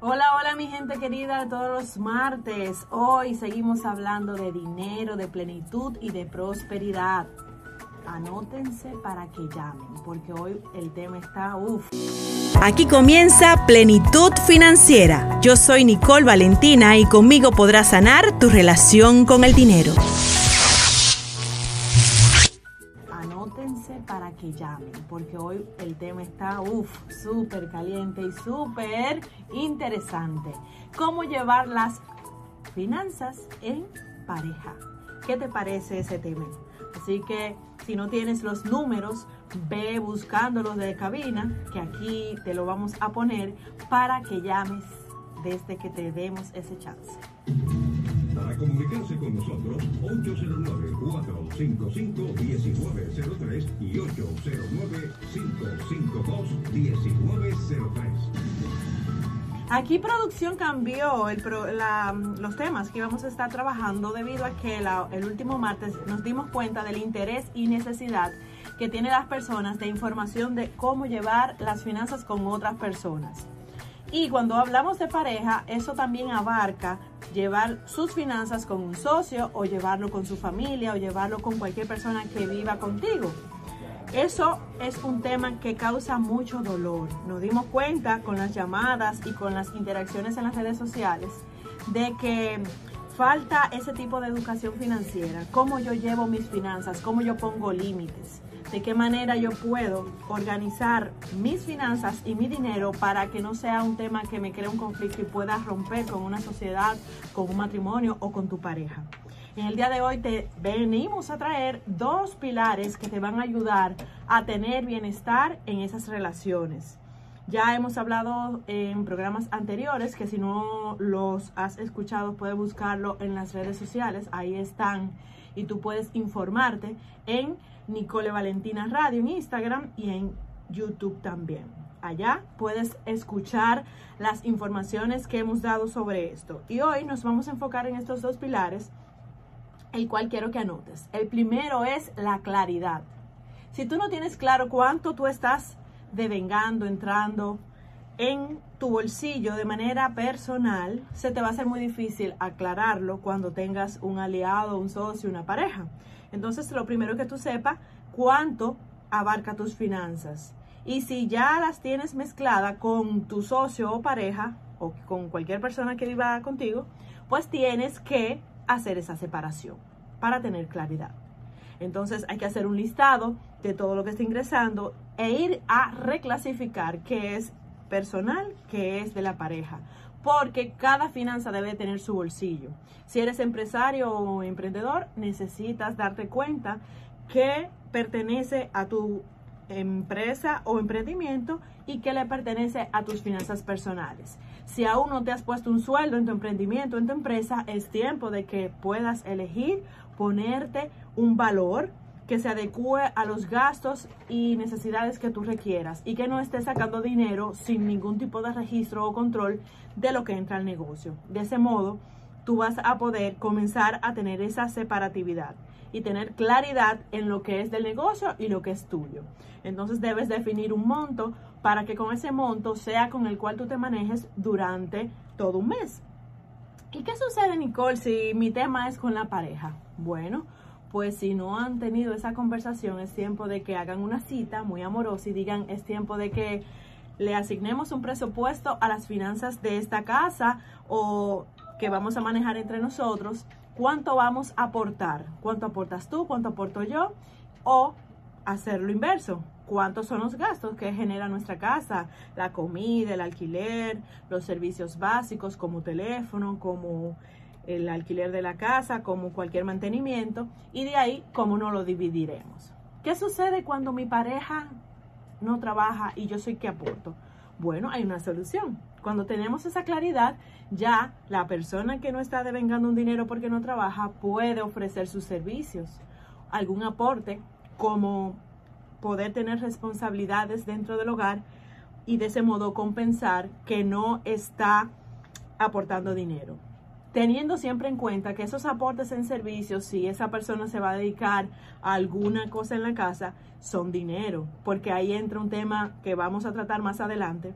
Hola, hola mi gente querida, todos los martes. Hoy seguimos hablando de dinero, de plenitud y de prosperidad. Anótense para que llamen, porque hoy el tema está uff. Aquí comienza Plenitud Financiera. Yo soy Nicole Valentina y conmigo podrás sanar tu relación con el dinero. Llamen, porque hoy el tema está uff, súper caliente y súper interesante. ¿Cómo llevar las finanzas en pareja? ¿Qué te parece ese tema? Así que si no tienes los números, ve buscándolos de cabina, que aquí te lo vamos a poner para que llames desde que te demos ese chance. Comunicarse con nosotros, 809-455-1903 y 809-552-1903. Aquí producción cambió los temas que íbamos a estar trabajando debido a que el último martes nos dimos cuenta del interés y necesidad que tienen las personas de información de cómo llevar las finanzas con otras personas. Y cuando hablamos de pareja, eso también abarca llevar sus finanzas con un socio o llevarlo con su familia o llevarlo con cualquier persona que viva contigo. Eso es un tema que causa mucho dolor. Nos dimos cuenta con las llamadas y con las interacciones en las redes sociales de que falta ese tipo de educación financiera. Cómo yo llevo mis finanzas, cómo yo pongo límites, de qué manera yo puedo organizar mis finanzas y mi dinero para que no sea un tema que me cree un conflicto y pueda romper con una sociedad, con un matrimonio o con tu pareja. En el día de hoy te venimos a traer dos pilares que te van a ayudar a tener bienestar en esas relaciones. Ya hemos hablado en programas anteriores que si no los has escuchado puedes buscarlo en las redes sociales, ahí están y tú puedes informarte en Nicole Valentina Radio en Instagram y en YouTube también. Allá puedes escuchar las informaciones que hemos dado sobre esto. Y hoy nos vamos a enfocar en estos dos pilares el cual quiero que anotes. El primero es la claridad. Si tú no tienes claro cuánto tú estás devengando, entrando en tu bolsillo de manera personal, se te va a hacer muy difícil aclararlo cuando tengas un aliado, un socio, una pareja. Entonces, lo primero que tú sepas, cuánto abarca tus finanzas. Y si ya las tienes mezcladas con tu socio o pareja, o con cualquier persona que viva contigo, pues tienes que hacer esa separación para tener claridad. Entonces hay que hacer un listado de todo lo que está ingresando e ir a reclasificar qué es personal, qué es de la pareja. Porque cada finanza debe tener su bolsillo. Si eres empresario o emprendedor, necesitas darte cuenta que pertenece a tu empresa o emprendimiento y que le pertenece a tus finanzas personales. Si aún no te has puesto un sueldo en tu emprendimiento, en tu empresa, es tiempo de que puedas elegir ponerte un valor que se adecue a los gastos y necesidades que tú requieras y que no estés sacando dinero sin ningún tipo de registro o control de lo que entra al negocio. De ese modo, tú vas a poder comenzar a tener esa separatividad y tener claridad en lo que es del negocio y lo que es tuyo. Entonces debes definir un monto para que con ese monto sea con el cual tú te manejes durante todo un mes. ¿Y qué sucede, Nicole, si mi tema es con la pareja? Bueno, pues si no han tenido esa conversación, es tiempo de que hagan una cita muy amorosa y digan, es tiempo de que le asignemos un presupuesto a las finanzas de esta casa o que vamos a manejar entre nosotros, cuánto vamos a aportar, cuánto aportas tú, cuánto aporto yo, o hacer lo inverso, cuántos son los gastos que genera nuestra casa, la comida, el alquiler, los servicios básicos como teléfono, como el alquiler de la casa, como cualquier mantenimiento, y de ahí cómo no lo dividiremos. ¿Qué sucede cuando mi pareja no trabaja y yo soy que aporto? Bueno, hay una solución. Cuando tenemos esa claridad, ya la persona que no está devengando un dinero porque no trabaja puede ofrecer sus servicios, algún aporte como poder tener responsabilidades dentro del hogar y de ese modo compensar que no está aportando dinero. Teniendo siempre en cuenta que esos aportes en servicios, si esa persona se va a dedicar a alguna cosa en la casa, son dinero, porque ahí entra un tema que vamos a tratar más adelante,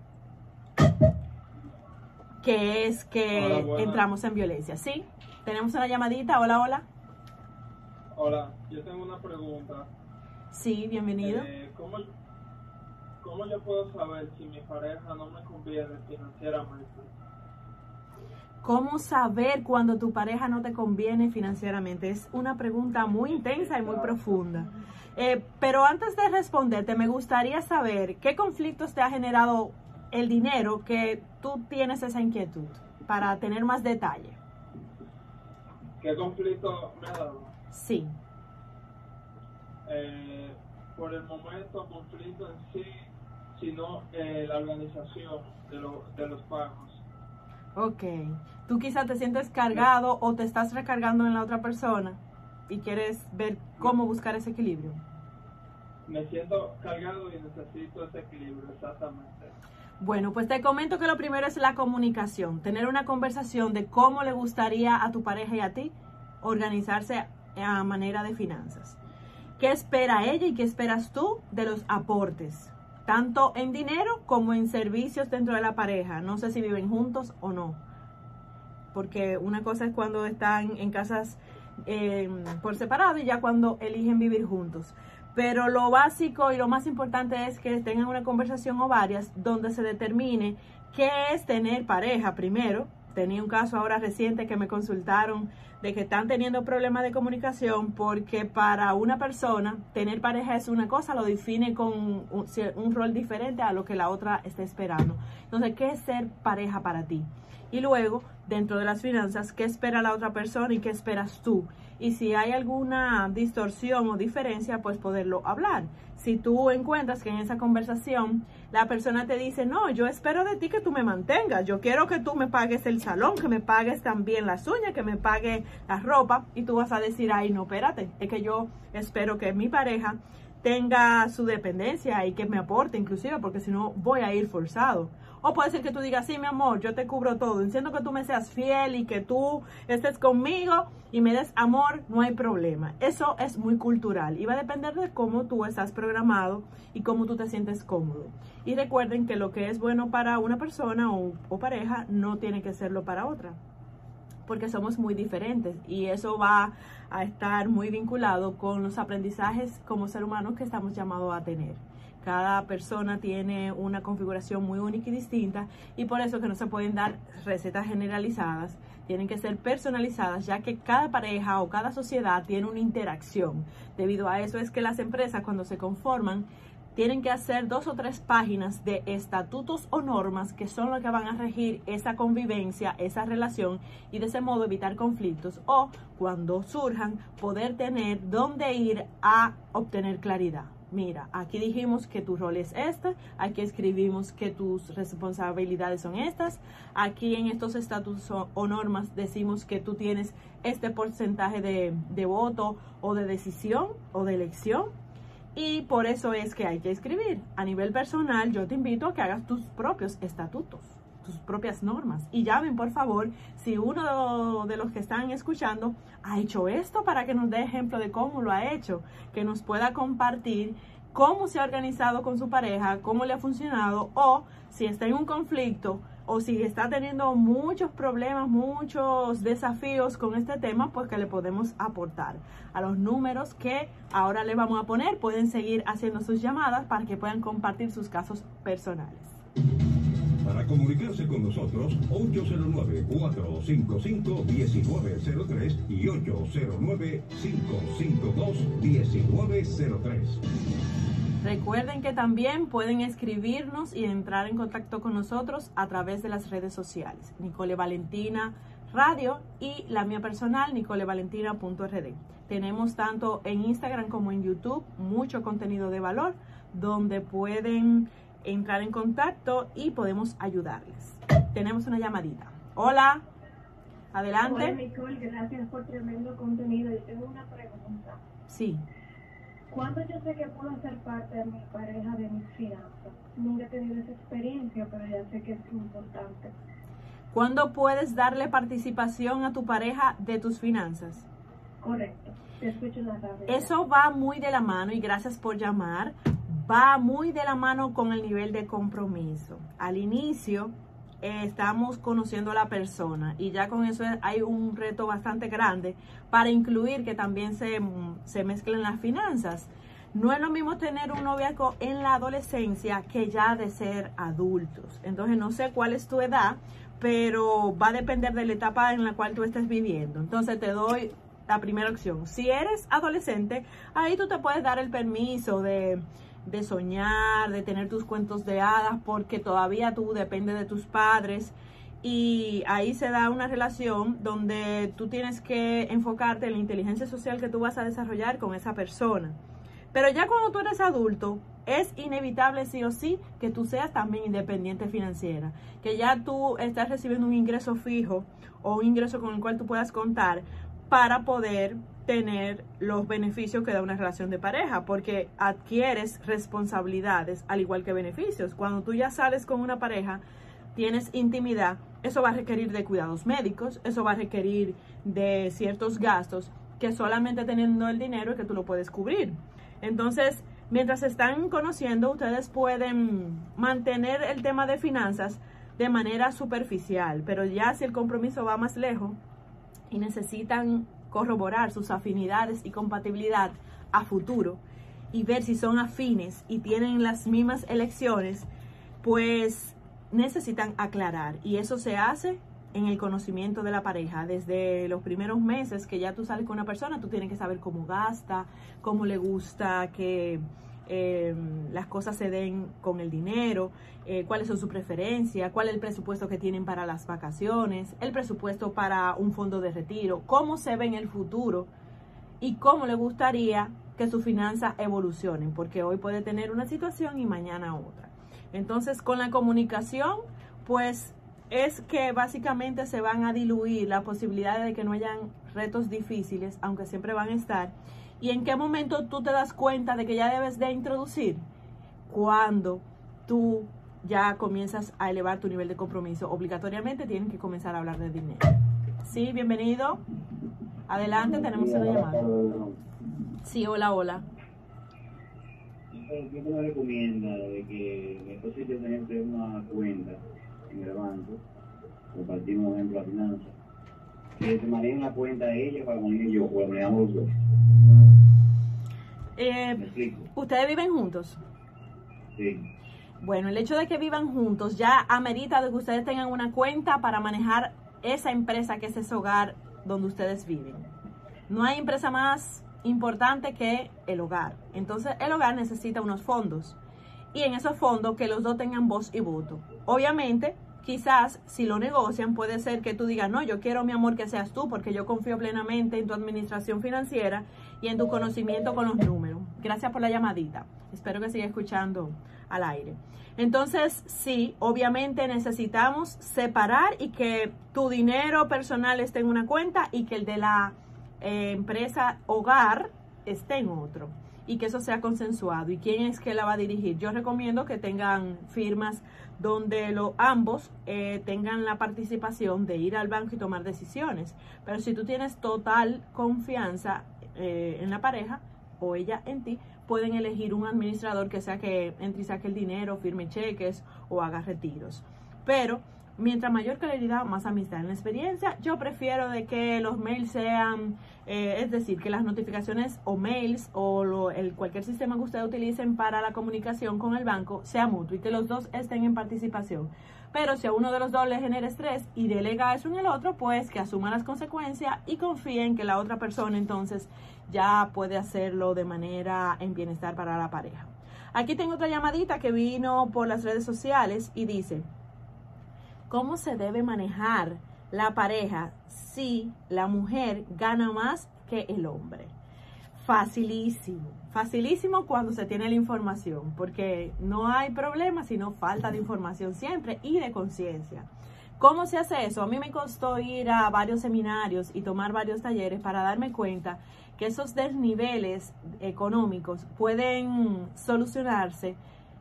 que es que Hola, entramos en violencia. ¿Sí? Tenemos una llamadita. Hola, hola. Hola, yo tengo una pregunta. Sí, bienvenido. Eh, ¿cómo, ¿Cómo yo puedo saber si mi pareja no me conviene financieramente? ¿Cómo saber cuando tu pareja no te conviene financieramente? Es una pregunta muy intensa y muy profunda. Eh, pero antes de responderte, me gustaría saber qué conflictos te ha generado el dinero que tú tienes esa inquietud para tener más detalle. ¿Qué conflicto me ha dado? Sí. Eh, por el momento, conflicto en sí, sino eh, la organización de, lo- de los pagos. Ok. Tú quizás te sientes cargado o te estás recargando en la otra persona y quieres ver cómo buscar ese equilibrio. Me siento cargado y necesito ese equilibrio, exactamente. Bueno, pues te comento que lo primero es la comunicación, tener una conversación de cómo le gustaría a tu pareja y a ti organizarse a manera de finanzas. ¿Qué espera ella y qué esperas tú de los aportes? Tanto en dinero como en servicios dentro de la pareja. No sé si viven juntos o no. Porque una cosa es cuando están en casas eh, por separado y ya cuando eligen vivir juntos. Pero lo básico y lo más importante es que tengan una conversación o varias donde se determine qué es tener pareja primero. Tenía un caso ahora reciente que me consultaron de que están teniendo problemas de comunicación porque para una persona tener pareja es una cosa, lo define con un, rol diferente a lo que la otra está esperando. Entonces, ¿qué es ser pareja para ti? Y luego, dentro de las finanzas, ¿qué espera la otra persona y qué esperas tú? Y si hay alguna distorsión o diferencia, pues poderlo hablar. Si tú encuentras que en esa conversación la persona te dice, no, yo espero de ti que tú me mantengas, yo quiero que tú me pagues el salón, que me pagues también las uñas, que me pague la ropa, y tú vas a decir, ay, no, espérate, es que yo espero que mi pareja tenga su dependencia y que me aporte inclusive, porque si no voy a ir forzado. O puede ser que tú digas, sí, mi amor, yo te cubro todo, entiendo que tú me seas fiel y que tú estés conmigo y me des amor, no hay problema. Eso es muy cultural y va a depender de cómo tú estás programado y cómo tú te sientes cómodo. Y recuerden que lo que es bueno para una persona o, o pareja no tiene que serlo para otra porque somos muy diferentes y eso va a estar muy vinculado con los aprendizajes como ser humano que estamos llamados a tener. Cada persona tiene una configuración muy única y distinta y por eso que no se pueden dar recetas generalizadas, tienen que ser personalizadas ya que cada pareja o cada sociedad tiene una interacción. Debido a eso es que las empresas cuando se conforman tienen que hacer dos o tres páginas de estatutos o normas que son lo que van a regir esa convivencia, esa relación y de ese modo evitar conflictos o cuando surjan poder tener dónde ir a obtener claridad. Mira, aquí dijimos que tu rol es este, aquí escribimos que tus responsabilidades son estas, aquí en estos estatutos o, normas decimos que tú tienes este porcentaje de, de voto o de decisión o de elección y por eso es que hay que escribir. A nivel personal, yo te invito a que hagas tus propios estatutos, tus propias normas. Y llamen, por favor, si uno de los que están escuchando ha hecho esto para que nos dé ejemplo de cómo lo ha hecho, que nos pueda compartir cómo se ha organizado con su pareja, cómo le ha funcionado o si está en un conflicto o si está teniendo muchos problemas, muchos desafíos con este tema, pues que le podemos aportar. A los números que ahora le vamos a poner, pueden seguir haciendo sus llamadas para que puedan compartir sus casos personales. Para comunicarse con nosotros, 809-455-1903 y 809-552-1903. Recuerden que también pueden escribirnos y entrar en contacto con nosotros a través de las redes sociales. Nicole Valentina Radio y la mía personal, nicolevalentina.rd. Tenemos tanto en Instagram como en YouTube mucho contenido de valor donde pueden entrar en contacto y podemos ayudarles. Tenemos una llamadita. Hola, Hola adelante. Nicole, gracias por tremendo contenido. Yo tengo una pregunta. Sí. ¿Cuándo yo sé que puedo ser parte de mi pareja de mis finanzas? Nunca he tenido esa experiencia, pero ya sé que es importante. ¿Cuándo puedes darle participación a tu pareja de tus finanzas? Correcto. Te escucho la radio. Eso va muy de la mano y gracias por llamar. Va muy de la mano con el nivel de compromiso. Al inicio, eh, estamos conociendo a la persona y ya con eso hay un reto bastante grande para incluir que también se, se mezclen las finanzas. No es lo mismo tener un noviazgo en la adolescencia que ya de ser adultos. Entonces no sé cuál es tu edad, pero va a depender de la etapa en la cual tú estés viviendo. Entonces te doy la primera opción. Si eres adolescente, ahí tú te puedes dar el permiso de, de soñar, de tener tus cuentos de hadas, porque todavía tú dependes de tus padres. Y ahí se da una relación donde tú tienes que enfocarte en la inteligencia social que tú vas a desarrollar con esa persona. Pero ya cuando tú eres adulto, es inevitable sí o sí que tú seas también independiente financiera, que ya tú estás recibiendo un ingreso fijo o un ingreso con el cual tú puedas contar para poder tener los beneficios que da una relación de pareja, porque adquieres responsabilidades al igual que beneficios. Cuando tú ya sales con una pareja, tienes intimidad, eso va a requerir de cuidados médicos, eso va a requerir de ciertos gastos que solamente teniendo el dinero es que tú lo puedes cubrir. Entonces, mientras están conociendo, ustedes pueden mantener el tema de finanzas de manera superficial, pero ya si el compromiso va más lejos y necesitan corroborar sus afinidades y compatibilidad a futuro y ver si son afines y tienen las mismas elecciones, pues necesitan aclarar y eso se hace en el conocimiento de la pareja. Desde los primeros meses que ya tú sales con una persona, tú tienes que saber cómo gasta, cómo le gusta que eh, las cosas se den con el dinero, eh, cuáles son sus preferencias, cuál es el presupuesto que tienen para las vacaciones, el presupuesto para un fondo de retiro, cómo se ve en el futuro y cómo le gustaría que sus finanzas evolucionen, porque hoy puede tener una situación y mañana otra. Entonces, con la comunicación, pues es que básicamente se van a diluir las posibilidades de que no hayan retos difíciles, aunque siempre van a estar. ¿Y en qué momento tú te das cuenta de que ya debes de introducir? Cuando tú ya comienzas a elevar tu nivel de compromiso. Obligatoriamente tienen que comenzar a hablar de dinero. Sí, bienvenido. Adelante, tenemos una llamada. Sí, hola, hola. ¿Qué me recomienda de que mi esposo y una cuenta en el banco, compartimos, por ejemplo, la finanza, que se manejen la cuenta de ella para manejar yo, o la manejamos los? Eh, ¿Me explico? ¿Ustedes viven juntos? Sí. Bueno, el hecho de que vivan juntos ya amerita de que ustedes tengan una cuenta para manejar esa empresa que es ese hogar donde ustedes viven. No hay empresa más importante que el hogar. Entonces el hogar necesita unos fondos. Y en esos fondos que los dos tengan voz y voto. Obviamente, quizás si lo negocian puede ser que tú digas, no, yo quiero mi amor que seas tú porque yo confío plenamente en tu administración financiera y en tu conocimiento con los números. Gracias por la llamadita. Espero que siga escuchando al aire. Entonces, sí, obviamente necesitamos separar y que tu dinero personal esté en una cuenta y que el de la eh, empresa hogar esté en otro y que eso sea consensuado. ¿Y quién es que la va a dirigir? Yo recomiendo que tengan firmas donde lo, ambos eh, tengan la participación de ir al banco y tomar decisiones. Pero si tú tienes total confianza eh, en la pareja o ella en ti, pueden elegir un administrador que sea que entre y saque el dinero, firme cheques o haga retiros. Pero mientras mayor claridad, más amistad. En la experiencia, yo prefiero de que los mails sean, eh, es decir, que las notificaciones o mails o lo, el, cualquier sistema que ustedes utilicen para la comunicación con el banco sea mutuo y que los dos estén en participación. Pero si a uno de los dos le genera estrés y delega eso en el otro, pues que asuma las consecuencias y confíe en que la otra persona entonces ya puede hacerlo de manera en bienestar para la pareja. Aquí tengo otra llamadita que vino por las redes sociales y dice, ¿cómo se debe manejar la pareja si la mujer gana más que el hombre? Facilísimo, facilísimo cuando se tiene la información, porque no hay problema sino falta de información siempre y de conciencia. ¿Cómo se hace eso? A mí me costó ir a varios seminarios y tomar varios talleres para darme cuenta que esos desniveles económicos pueden solucionarse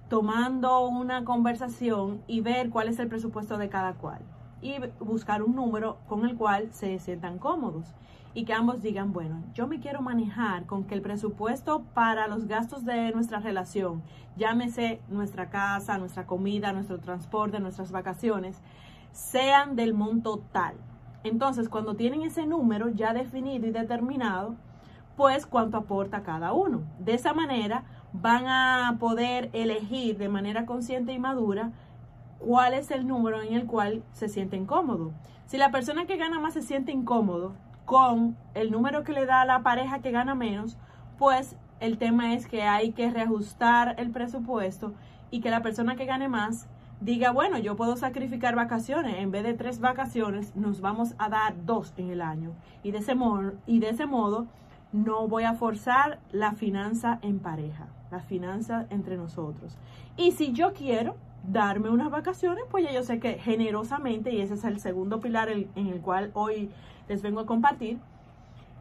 tomando una conversación y ver cuál es el presupuesto de cada cual y buscar un número con el cual se sientan cómodos y que ambos digan, bueno, yo me quiero manejar con que el presupuesto para los gastos de nuestra relación, llámese nuestra casa, nuestra comida, nuestro transporte, nuestras vacaciones, sean del monto tal. Entonces, cuando tienen ese número ya definido y determinado, pues cuánto aporta cada uno. De esa manera van a poder elegir de manera consciente y madura cuál es el número en el cual se sienten cómodos. Si la persona que gana más se siente incómodo con el número que le da a la pareja que gana menos, pues el tema es que hay que reajustar el presupuesto y que la persona que gane más diga, bueno, yo puedo sacrificar vacaciones, en vez de tres vacaciones, nos vamos a dar dos en el año. Y de ese modo, y de ese modo no voy a forzar la finanza en pareja, la finanza entre nosotros. Y si yo quiero darme unas vacaciones, pues ya yo sé que generosamente, y ese es el segundo pilar en el cual hoy les vengo a compartir,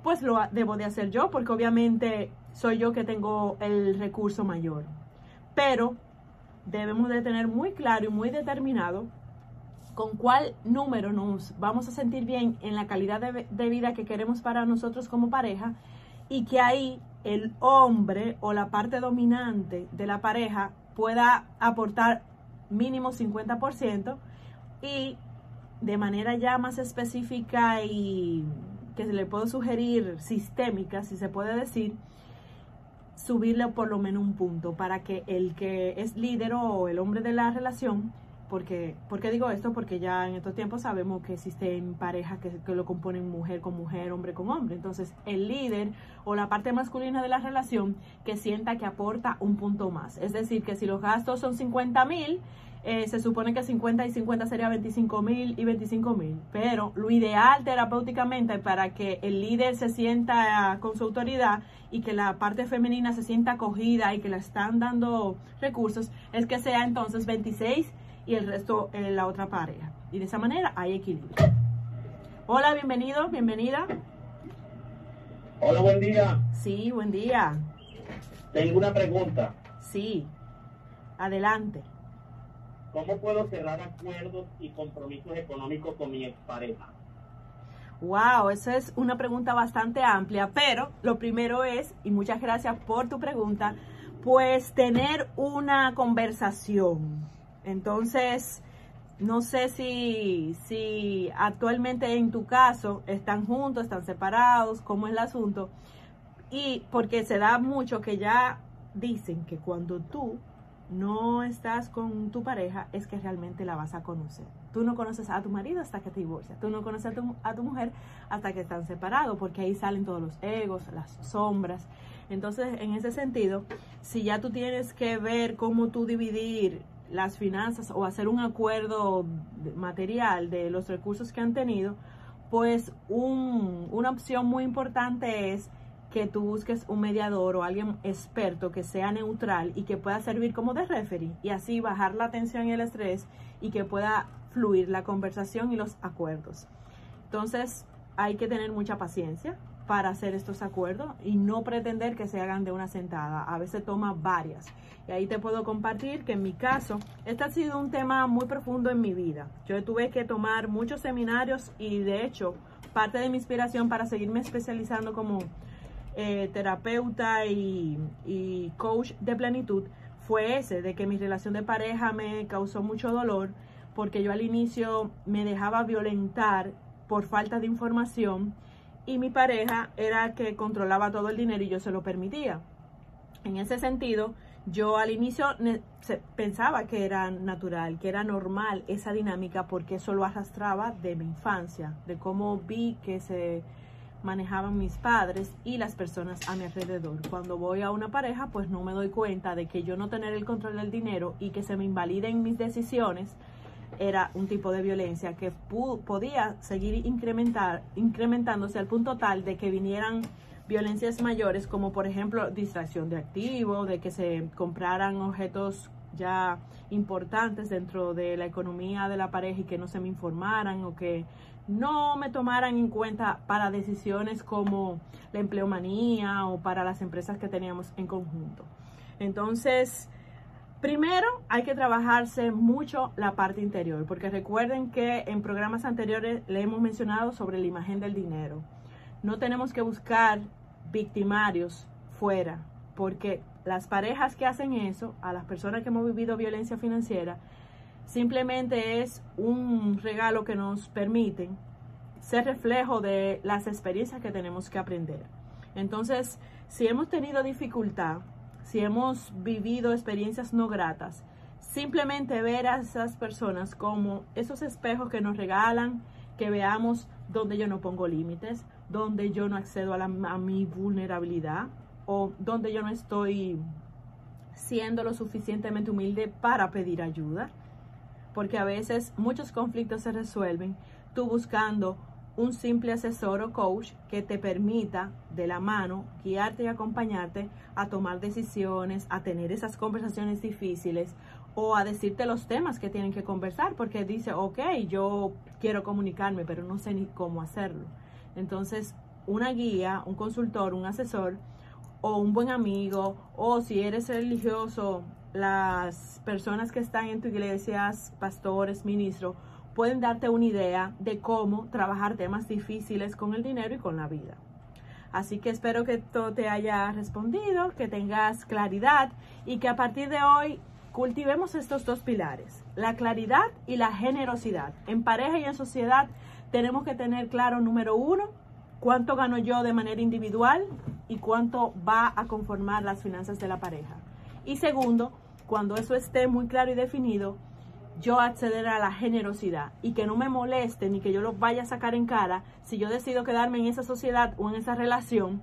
pues lo debo de hacer yo, porque obviamente soy yo que tengo el recurso mayor. Pero debemos de tener muy claro y muy determinado con cuál número nos vamos a sentir bien en la calidad de, de, vida que queremos para nosotros como pareja y que ahí el hombre o la parte dominante de la pareja pueda aportar mínimo 50% y de manera ya más específica y que se le puedo sugerir sistémica, si se puede decir, subirle por lo menos un punto para que el que es líder o el hombre de la relación, porque, ¿por qué digo esto? Porque ya en estos tiempos sabemos que existen parejas que, que lo componen mujer con mujer, hombre con hombre. Entonces, el líder o la parte masculina de la relación que sienta que aporta un punto más. Es decir, que si los gastos son 50 mil, eh, se supone que 50 y 50 sería 25 mil y 25 mil. Pero lo ideal terapéuticamente para que el líder se sienta con su autoridad y que la parte femenina se sienta acogida y que le están dando recursos es que sea entonces 26 y el resto en eh, la otra pareja. Y de esa manera hay equilibrio. Hola, bienvenido, bienvenida. Hola, buen día. Sí, buen día. Tengo una pregunta. Sí, adelante. ¿Cómo puedo cerrar acuerdos y compromisos económicos con mi expareja? Wow, esa es una pregunta bastante amplia, pero lo primero es, y muchas gracias por tu pregunta, pues tener una conversación. Entonces, no sé si, si actualmente en tu caso están juntos, están separados, cómo es el asunto. Y porque se da mucho que ya dicen que cuando tú no estás con tu pareja, es que realmente la vas a conocer. Tú no conoces a tu marido hasta que te divorcias. Tú no conoces a tu, a tu mujer hasta que están separados, porque ahí salen todos los egos, las sombras. Entonces, en ese sentido, si ya tú tienes que ver cómo tú dividir las finanzas o hacer un acuerdo material de los recursos que han tenido, pues un, una opción muy importante es que tú busques un mediador o alguien experto que sea neutral y que pueda servir como de referee y así bajar la tensión y el estrés y que pueda fluir la conversación y los acuerdos. Entonces hay que tener mucha paciencia para hacer estos acuerdos y no pretender que se hagan de una sentada. A veces toma varias. Y ahí te puedo compartir que en mi caso, este ha sido un tema muy profundo en mi vida. Yo tuve que tomar muchos seminarios y de hecho parte de mi inspiración para seguirme especializando como eh, terapeuta y, y coach de plenitud fue ese, de que mi relación de pareja me causó mucho dolor porque yo al inicio me dejaba violentar por falta de información y mi pareja era que controlaba todo el dinero y yo se lo permitía. En ese sentido, yo al inicio pensaba que era natural, que era normal esa dinámica porque eso lo arrastraba de mi infancia, de cómo vi que se manejaban mis padres y las personas a mi alrededor. Cuando voy a una pareja, pues no me doy cuenta de que yo no tener el control del dinero y que se me invaliden mis decisiones era un tipo de violencia que podía seguir incrementar, incrementándose al punto tal de que vinieran violencias mayores como por ejemplo distracción de activo, de que se compraran objetos ya importantes dentro de la economía de la pareja y que no se me informaran o que no me tomaran en cuenta para decisiones como la empleomanía o para las empresas que teníamos en conjunto. Entonces, primero hay que trabajarse mucho la parte interior, porque recuerden que en programas anteriores le hemos mencionado sobre la imagen del dinero. No tenemos que buscar victimarios fuera, porque las parejas que hacen eso, a las personas que hemos vivido violencia financiera, simplemente es un regalo que nos permite ser reflejo de las experiencias que tenemos que aprender. Entonces, si hemos tenido dificultad, si hemos vivido experiencias no gratas, simplemente ver a esas personas como esos espejos que nos regalan, que veamos donde yo no pongo límites, donde yo no accedo a, la, a mi vulnerabilidad o donde yo no estoy siendo lo suficientemente humilde para pedir ayuda. Porque a veces muchos conflictos se resuelven tú buscando un simple asesor o coach que te permita de la mano guiarte y acompañarte a tomar decisiones, a tener esas conversaciones difíciles o a decirte los temas que tienen que conversar porque dice, ok, yo quiero comunicarme, pero no sé ni cómo hacerlo. Entonces, una guía, un consultor, un asesor o un buen amigo o si eres religioso, las personas que están en tu iglesia, pastores, ministros, pueden darte una idea de cómo trabajar temas difíciles con el dinero y con la vida. Así que espero que todo te haya respondido, que tengas claridad y que a partir de hoy cultivemos estos dos pilares, la claridad y la generosidad. En pareja y en sociedad tenemos que tener claro, número uno, cuánto gano yo de manera individual y cuánto va a conformar las finanzas de la pareja. Y segundo, cuando eso esté muy claro y definido, yo acceder a la generosidad y que no me moleste ni que yo lo vaya a sacar en cara si yo decido quedarme en esa sociedad o en esa relación,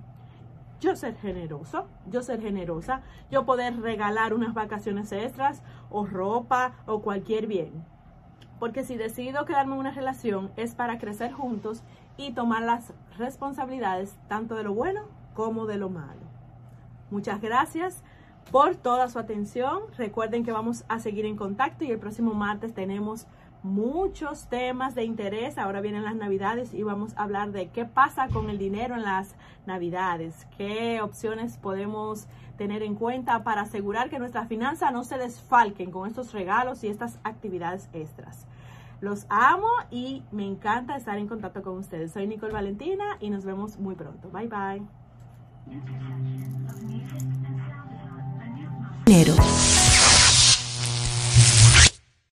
yo ser generoso, yo ser generosa, yo poder regalar unas vacaciones extras o ropa o cualquier bien. Porque si decido quedarme en una relación es para crecer juntos y tomar las responsabilidades tanto de lo bueno como de lo malo. Muchas gracias por toda su atención. Recuerden que vamos a seguir en contacto y el próximo martes tenemos muchos temas de interés. Ahora vienen las navidades y vamos a hablar de qué pasa con el dinero en las navidades, qué opciones podemos tener en cuenta para asegurar que nuestras finanzas no se desfalquen con estos regalos y estas actividades extras. Los amo y me encanta estar en contacto con ustedes. Soy Nicole Valentina y nos vemos muy pronto. Bye bye. Dinero.